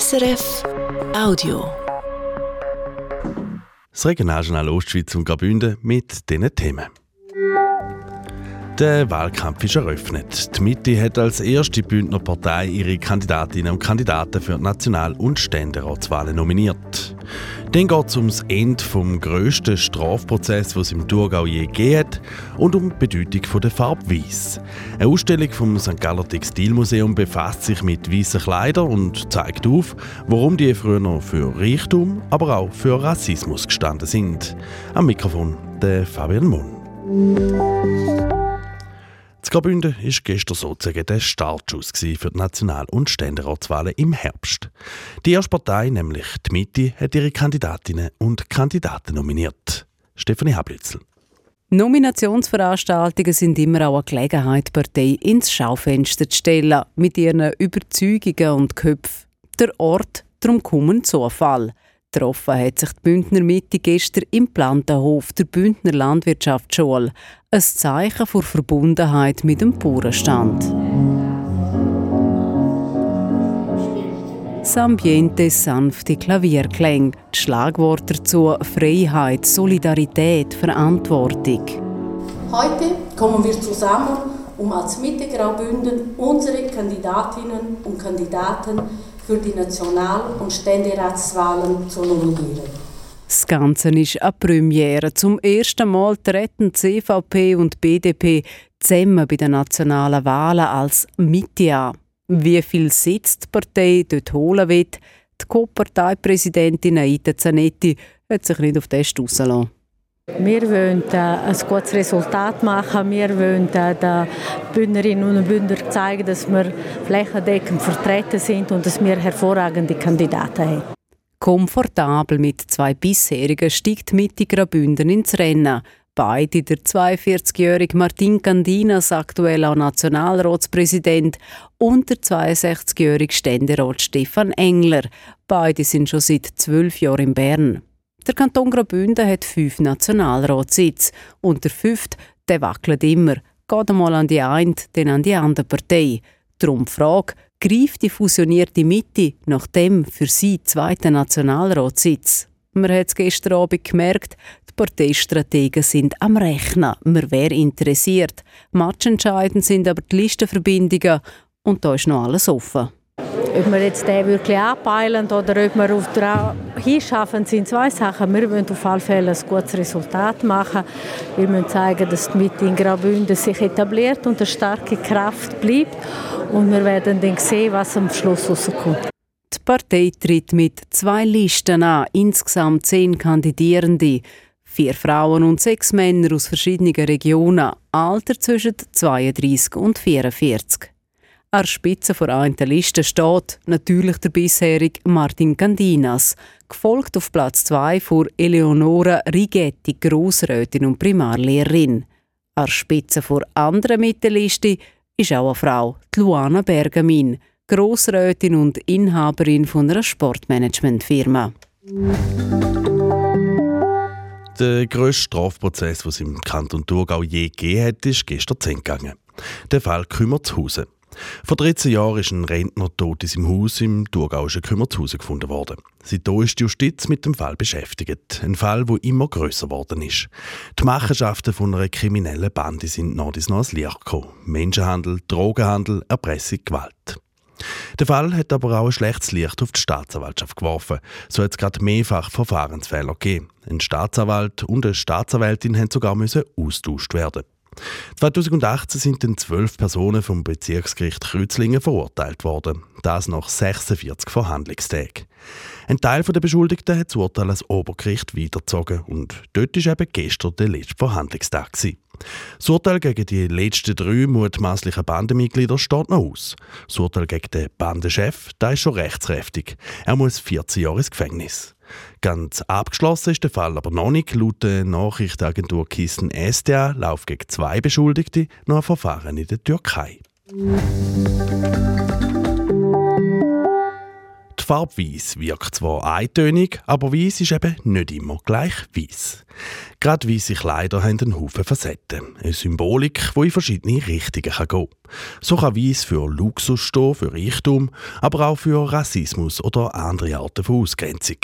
SRF Audio. Das Regionaljournal Ostschweiz und Graubünden mit diesen Themen. Der Wahlkampf ist eröffnet. Die Mitte hat als erste Bündner Partei ihre Kandidatinnen und Kandidaten für die National- und Ständeratswahlen nominiert. Dann geht es ums Ende vom grössten Strafprozess, was es im Thurgau je gegeben und um die Bedeutung der Farbe Weiss. Eine Ausstellung vom St. Galler Textilmuseum befasst sich mit weißen Kleidern und zeigt auf, warum die früher für Reichtum, aber auch für Rassismus gestanden sind. Am Mikrofon der Fabian Munn. Graubünden war gestern sozusagen der Startschuss für die National- und Ständeratswahlen im Herbst. Die erste Partei, nämlich die Mitte, hat ihre Kandidatinnen und Kandidaten nominiert. Stefanie Hablitzel. Nominationsveranstaltungen sind immer auch eine Gelegenheit, Partei ins Schaufenster zu stellen, mit ihren Überzeugungen und Köpfen. Der Ort, darum kommen Zufall. Getroffen hat sich die Bündner Mitte gestern im Plantenhof der Bündner Landwirtschaftsschule. Ein Zeichen vor Verbundenheit mit dem Bauernstand. Das Ambiente sanfte Klavierklänge, die Schlagworte dazu Freiheit, Solidarität, Verantwortung. Heute kommen wir zusammen, um als Mitte Graubünden unsere Kandidatinnen und Kandidaten für die National- und Ständeratswahlen zu nominieren. Das Ganze ist eine Premiere. Zum ersten Mal treten CVP und BDP zusammen bei den nationalen Wahlen als Mitte an. Wie viel Sitz die Partei dort holen wird, die Co-Parteipräsidentin Aita Zanetti hat sich nicht auf das rausgelassen. Wir wollen äh, ein gutes Resultat machen. Wir wollen äh, den Bündnerinnen und Bündnern zeigen, dass wir flächendeckend vertreten sind und dass wir hervorragende Kandidaten haben. Komfortabel mit zwei bisherigen steigt Mitte Graubünden ins Rennen. Beide, der 42-jährige Martin Candinas, aktuell auch Nationalratspräsident, und der 62-jährige Ständerat Stefan Engler. Beide sind schon seit zwölf Jahren in Bern. Der Kanton Graubünden hat fünf Nationalratssitze und der fünfte, der wackelt immer. Geht einmal an die eine, dann an die andere Partei. Darum die Frage, greift die fusionierte Mitte nach dem für sie zweiten Nationalratssitz? Man hat es gestern Abend gemerkt, die Parteistrategen sind am Rechnen. Man wäre interessiert. Matchentscheidend sind aber die Listenverbindungen und da ist noch alles offen. Ob wir jetzt den wirklich abpeilen oder ob wir auf der hinschaffen, sind zwei Sachen. Wir wollen auf alle Fälle ein gutes Resultat machen. Wir müssen zeigen, dass die Mitte in Graubünden sich etabliert und eine starke Kraft bleibt. Und wir werden dann sehen, was am Schluss rauskommt. Die Partei tritt mit zwei Listen an, insgesamt zehn Kandidierende. Vier Frauen und sechs Männer aus verschiedenen Regionen, Alter zwischen 32 und 44. An der Spitze der einen Liste steht natürlich der bisherige Martin Candinas, gefolgt auf Platz 2 von Eleonora Rigetti, Grossrätin und Primarlehrerin. An der Spitze der anderen Mitteliste ist auch eine Frau, Luana Bergamin, Grossrätin und Inhaberin von einer Sportmanagementfirma. Der grösste Strafprozess, den es im Kanton Thurgau je gegeben hat, ist gestern zu gegangen. Der Fall Kümmerzhausen. Vor 13 Jahren ist ein Rentner tot in seinem Haus im thurgauischen Kümmerzhausen gefunden worden. Seitdem ist die Justiz mit dem Fall beschäftigt. Ein Fall, der immer grösser geworden ist. Die Machenschaften von einer kriminellen Bande sind noch ins Licht gekommen. Menschenhandel, Drogenhandel, Erpressung, Gewalt. Der Fall hat aber auch ein schlechtes Licht auf die Staatsanwaltschaft geworfen. So hat es gerade mehrfach Verfahrensfehler gegeben. Ein Staatsanwalt und eine Staatsanwältin mussten sogar austauscht werden. 2018 sind dann zwölf Personen vom Bezirksgericht Kreuzlingen verurteilt worden. Das nach 46 Verhandlungstagen. Ein Teil der Beschuldigten hat das Urteil als Obergericht weitergezogen und dort war eben gestern der letzte Verhandlungstag. Das Urteil gegen die letzten drei mutmaßlichen Bandenmitglieder steht noch aus. Das Urteil gegen den Bandenchef ist schon rechtskräftig. Er muss 14 Jahre ins Gefängnis. Ganz abgeschlossen ist der Fall aber noch nicht. Laut der Nachrichtenagentur Kissen SDA läuft gegen zwei Beschuldigte noch ein Verfahren in der Türkei. Die Farbe Weiß wirkt zwar eintönig, aber Weiß ist eben nicht immer gleich Weiß. Gerade weiße Kleider haben einen Haufen Facetten. Eine Symbolik, die in verschiedene Richtungen gehen kann. So kann Weiß für Luxus stehen, für Reichtum, aber auch für Rassismus oder andere Arten von Ausgrenzung.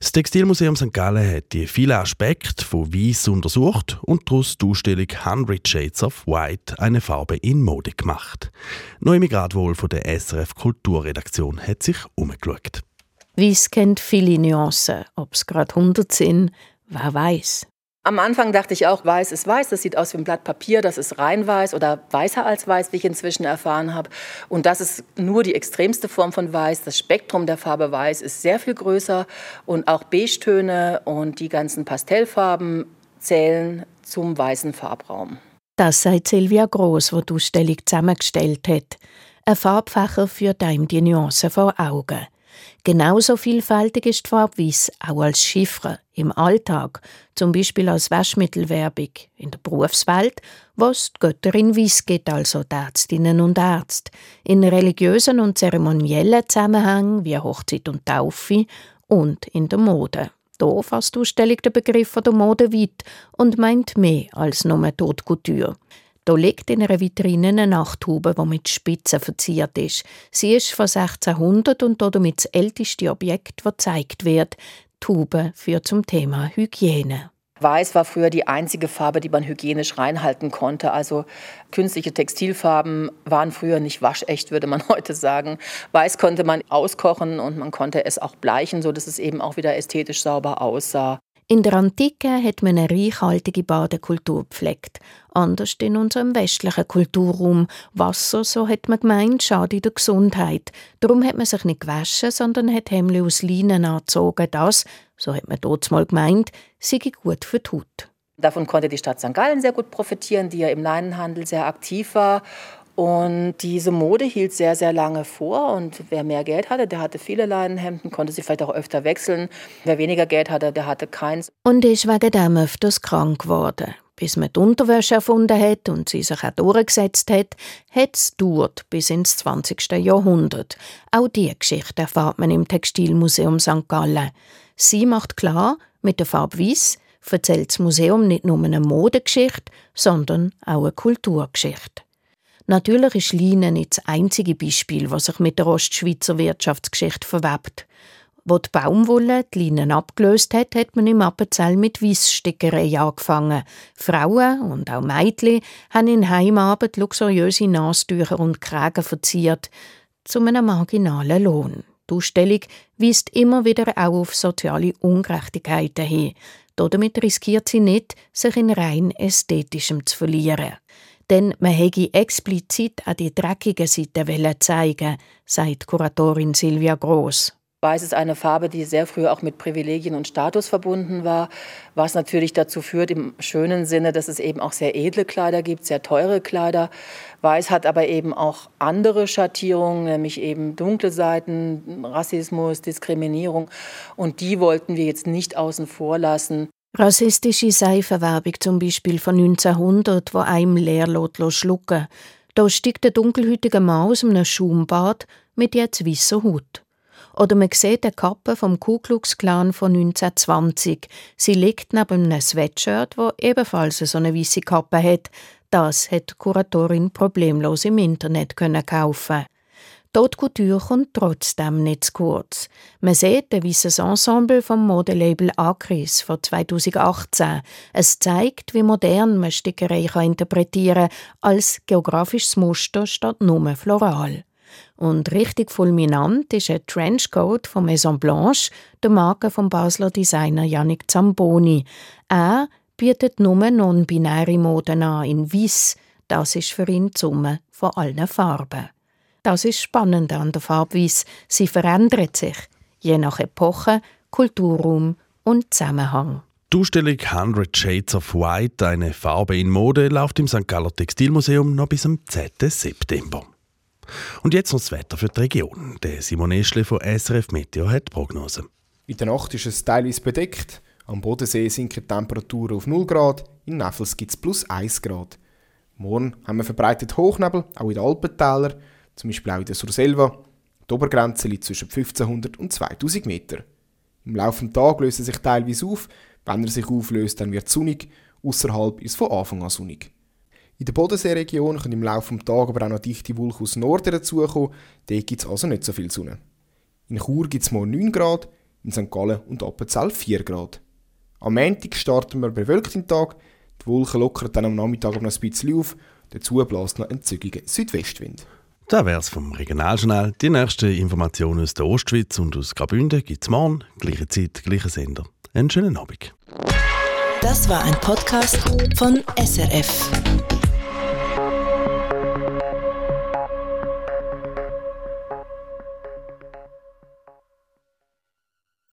Das Textilmuseum St. Gallen hat die vielen Aspekte von Weiss untersucht und daraus die Ausstellung 100 Shades of White eine Farbe in Mode gemacht. Noemi Gradwohl von der SRF Kulturredaktion hat sich umgeschaut. Weiss kennt viele Nuancen. Ob es gerade 100 sind, wer weiß. Am Anfang dachte ich auch, weiß ist weiß, das sieht aus wie ein Blatt Papier, das ist rein weiß oder weißer als weiß, wie ich inzwischen erfahren habe. Und das ist nur die extremste Form von weiß. Das Spektrum der Farbe weiß ist sehr viel größer und auch Beige-Töne und die ganzen Pastellfarben zählen zum weißen Farbraum. Das sagt Silvia Gross, die die Ausstellung zusammengestellt hat. Ein Farbfächer führt einem die Nuancen vor Augen. Genauso vielfältig ist die Farbe Weiss auch als Chiffre im Alltag, zum Beispiel als Waschmittelwerbung in der Berufswelt, wo es die Götterin Weiss gibt, also die Ärztinnen und Ärzte, in religiösen und zeremoniellen Zusammenhängen wie Hochzeit und Taufe und in der Mode. Hier fasst die Ausstellung den Begriff der Mode weit und meint mehr als nur Haute Couture. Da liegt in einer Vitrine eine Nachthaube, die mit Spitzen verziert ist. Sie ist von 1600 und damit das älteste Objekt, das gezeigt wird. Haube führt zum Thema Hygiene. Weiß war früher die einzige Farbe, die man hygienisch reinhalten konnte. Also künstliche Textilfarben waren früher nicht waschecht, würde man heute sagen. Weiß konnte man auskochen und man konnte es auch bleichen, sodass es eben auch wieder ästhetisch sauber aussah. In der Antike hat man eine reichhaltige Badekultur gepflegt. Anders in unserem westlichen Kulturraum. Wasser, so hat man gemeint, schadet der Gesundheit. Darum hat man sich nicht gewaschen, sondern hat Hemli aus Leinen angezogen. Das, so hat man dort mal gemeint, sei gut für die Haut. Davon konnte die Stadt St. Gallen sehr gut profitieren, die ja im Leinenhandel sehr aktiv war und diese Mode hielt sehr, sehr lange vor. Und wer mehr Geld hatte, der hatte viele Leinenhemden, konnte sie vielleicht auch öfter wechseln. Wer weniger Geld hatte, der hatte keins. Und ist wegen dem öfters krank geworden. Bis man die Unterwäsche erfunden hat und sie sich auch durchgesetzt hat, hat es gedauert bis ins 20. Jahrhundert. Auch diese Geschichte erfahrt man im Textilmuseum St. Gallen. Sie macht klar, mit der Farbe Weiss erzählt das Museum nicht nur eine Modegeschichte, sondern auch eine Kulturgeschichte. Natürlich ist Leine nicht das einzige Beispiel, was sich mit der Ostschweizer Wirtschaftsgeschichte verwebt. Wo die Baumwolle die Leinen abgelöst hat, hat man im Appenzell mit Weissstickerei angefangen. Frauen und auch Mädchen haben in Heimabend luxuriöse Nastücher und Kragen verziert, zu einem marginalen Lohn. Die Ausstellung weist immer wieder auch auf soziale Ungerechtigkeiten hin. Damit riskiert sie nicht, sich in rein ästhetischem zu verlieren denn man hätte explizit an die dreckige Seite zeigen, sagt Kuratorin Silvia Groß. Weiß ist eine Farbe, die sehr früh auch mit Privilegien und Status verbunden war, was natürlich dazu führt, im schönen Sinne, dass es eben auch sehr edle Kleider gibt, sehr teure Kleider. Weiß hat aber eben auch andere Schattierungen, nämlich eben dunkle Seiten, Rassismus, Diskriminierung. Und die wollten wir jetzt nicht außen vor lassen. Rassistische Seifenwerbung zum Beispiel von 1900, wo einem leer schlucken Da steigt der dunkelhütige Mann aus einem Schaumbad mit jetzt weißer Haut. Oder man sieht die Kappe vom Ku Klux Klan von 1920. Sie liegt neben einem Sweatshirt, wo ebenfalls so eine weiße Kappe hat. Das hat die Kuratorin problemlos im Internet kaufen. Dort Couture kommt trotzdem nicht zu kurz. Man sieht ein weißes Ensemble vom Modelabel Acris von 2018. Es zeigt, wie modern man Stickerei interpretieren kann, als geografisches Muster statt nur floral. Und richtig fulminant ist ein Trenchcoat von Maison Blanche, der Marke vom Basler Designer Yannick Zamboni. Er bietet nur non-binäre Moden an in Weiß. Das ist für ihn die Summe von allen Farben. Das ist spannend an der Farbweise. Sie verändert sich, je nach Epoche, Kulturraum und Zusammenhang. Die Ausstellung 100 Shades of White, eine Farbe in Mode, läuft im St. Galler Textilmuseum noch bis zum 10. September. Und jetzt noch das Wetter für die Region. Der Simon Eschle von SRF Meteo hat Prognose. In der Nacht ist es teilweise bedeckt. Am Bodensee sinken die Temperaturen auf 0 Grad, in Neffels gibt es plus 1 Grad. Morgen haben wir verbreitet Hochnebel, auch in den Alpentälern zum Beispiel auch in der Surselva. Die Obergrenze liegt zwischen 1500 und 2000 Meter. Im Laufe des Tages löst er sich teilweise auf. Wenn er sich auflöst, dann wird es sonnig. Außerhalb ist es von Anfang an sonnig. In der Bodenseeregion können im Laufe des Tages aber auch noch dichte Wolken aus Norden dazukommen. Dort gibt es also nicht so viel Sonne. In Chur gibt es morgen 9 Grad, in St. Gallen und Appenzell 4 Grad. Am Montag starten wir bewölkt den Tag. Die Wolken lockern dann am Nachmittag noch ein bisschen auf. Dazu bläst noch ein zügiger Südwestwind. Das wär's vom Regionaljournal. Die nächsten Informationen aus der Ostschweiz und aus Graubünden gibt es morgen, gleiche Zeit, gleicher Sender. Einen schönen Abend. Das war ein Podcast von SRF.